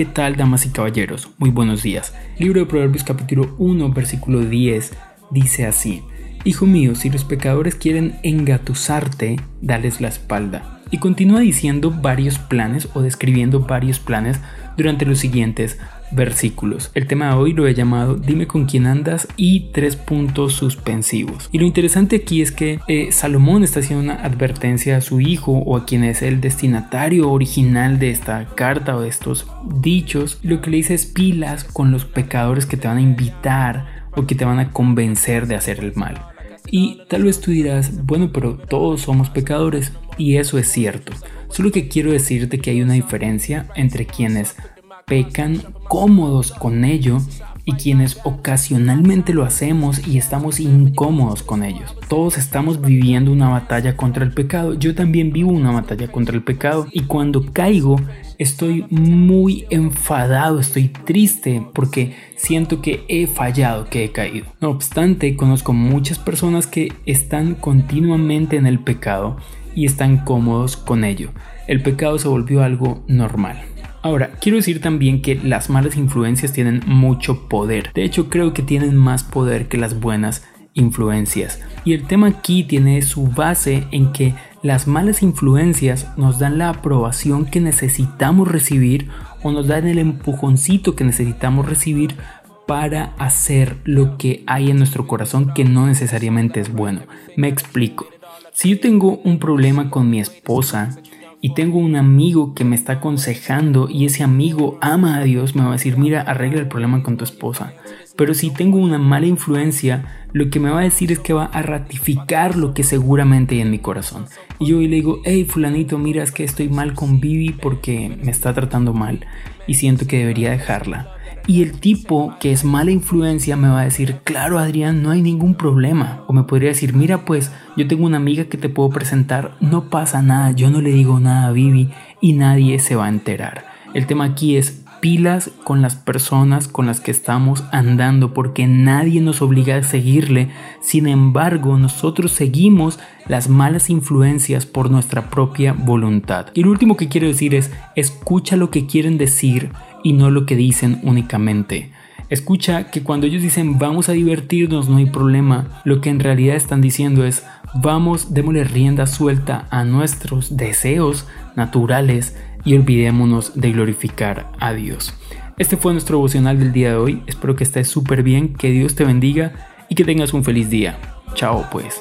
¿Qué tal, damas y caballeros? Muy buenos días. Libro de Proverbios capítulo 1, versículo 10 dice así. Hijo mío, si los pecadores quieren engatusarte, dales la espalda. Y continúa diciendo varios planes o describiendo varios planes durante los siguientes versículos. El tema de hoy lo he llamado Dime con quién andas y tres puntos suspensivos. Y lo interesante aquí es que eh, Salomón está haciendo una advertencia a su hijo o a quien es el destinatario original de esta carta o de estos dichos. Lo que le dice es pilas con los pecadores que te van a invitar o que te van a convencer de hacer el mal. Y tal vez tú dirás, bueno, pero todos somos pecadores. Y eso es cierto. Solo que quiero decirte que hay una diferencia entre quienes pecan cómodos con ello y quienes ocasionalmente lo hacemos y estamos incómodos con ellos. Todos estamos viviendo una batalla contra el pecado. Yo también vivo una batalla contra el pecado y cuando caigo estoy muy enfadado, estoy triste porque siento que he fallado, que he caído. No obstante, conozco muchas personas que están continuamente en el pecado y están cómodos con ello. El pecado se volvió algo normal. Ahora, quiero decir también que las malas influencias tienen mucho poder. De hecho, creo que tienen más poder que las buenas influencias. Y el tema aquí tiene su base en que las malas influencias nos dan la aprobación que necesitamos recibir o nos dan el empujoncito que necesitamos recibir para hacer lo que hay en nuestro corazón que no necesariamente es bueno. Me explico. Si yo tengo un problema con mi esposa y tengo un amigo que me está aconsejando y ese amigo ama a Dios, me va a decir, mira, arregla el problema con tu esposa. Pero si tengo una mala influencia, lo que me va a decir es que va a ratificar lo que seguramente hay en mi corazón. Y yo le digo, hey fulanito, mira, es que estoy mal con Vivi porque me está tratando mal y siento que debería dejarla. Y el tipo que es mala influencia me va a decir, claro Adrián, no hay ningún problema. O me podría decir, mira pues, yo tengo una amiga que te puedo presentar, no pasa nada, yo no le digo nada a Vivi y nadie se va a enterar. El tema aquí es pilas con las personas con las que estamos andando porque nadie nos obliga a seguirle. Sin embargo, nosotros seguimos las malas influencias por nuestra propia voluntad. Y lo último que quiero decir es, escucha lo que quieren decir y no lo que dicen únicamente. Escucha que cuando ellos dicen vamos a divertirnos no hay problema, lo que en realidad están diciendo es vamos, démosle rienda suelta a nuestros deseos naturales y olvidémonos de glorificar a Dios. Este fue nuestro devocional del día de hoy, espero que estés súper bien, que Dios te bendiga y que tengas un feliz día. Chao pues.